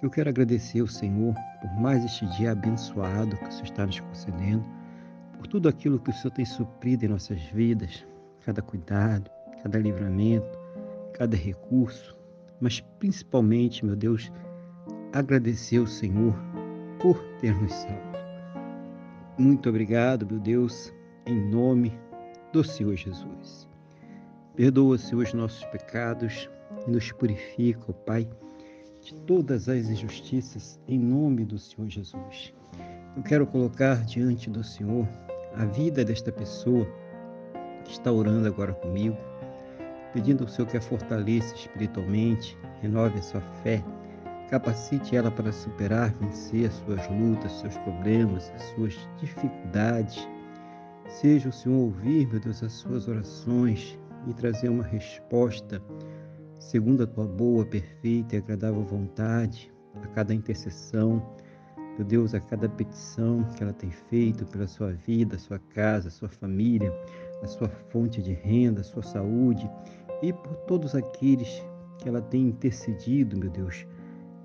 eu quero agradecer ao Senhor por mais este dia abençoado que o Senhor está nos concedendo, por tudo aquilo que o Senhor tem suprido em nossas vidas, cada cuidado, cada livramento, cada recurso, mas principalmente, meu Deus, agradecer ao Senhor por ter nos salvo. Muito obrigado, meu Deus, em nome do Senhor Jesus. Perdoa, Senhor, os nossos pecados e nos purifica, ó Pai, de todas as injustiças, em nome do Senhor Jesus. Eu quero colocar diante do Senhor a vida desta pessoa que está orando agora comigo, pedindo ao Senhor que a fortaleça espiritualmente, renove a sua fé, Capacite ela para superar, vencer as suas lutas, seus problemas, as suas dificuldades. Seja o Senhor ouvir, meu Deus, as suas orações e trazer uma resposta segundo a tua boa, perfeita e agradável vontade a cada intercessão. Meu Deus, a cada petição que ela tem feito pela sua vida, sua casa, sua família, a sua fonte de renda, a sua saúde e por todos aqueles que ela tem intercedido, meu Deus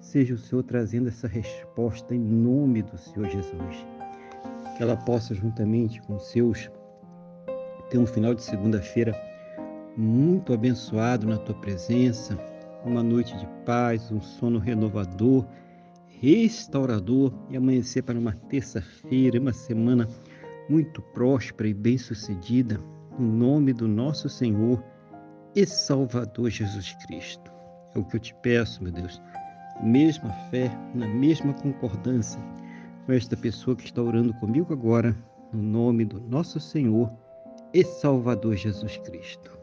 Seja o Senhor trazendo essa resposta em nome do Senhor Jesus. Que ela possa, juntamente com os seus, ter um final de segunda-feira muito abençoado na tua presença, uma noite de paz, um sono renovador, restaurador e amanhecer para uma terça-feira, uma semana muito próspera e bem-sucedida, no nome do nosso Senhor e Salvador Jesus Cristo. É o que eu te peço, meu Deus mesma fé, na mesma concordância com esta pessoa que está orando comigo agora, no nome do nosso Senhor e Salvador Jesus Cristo.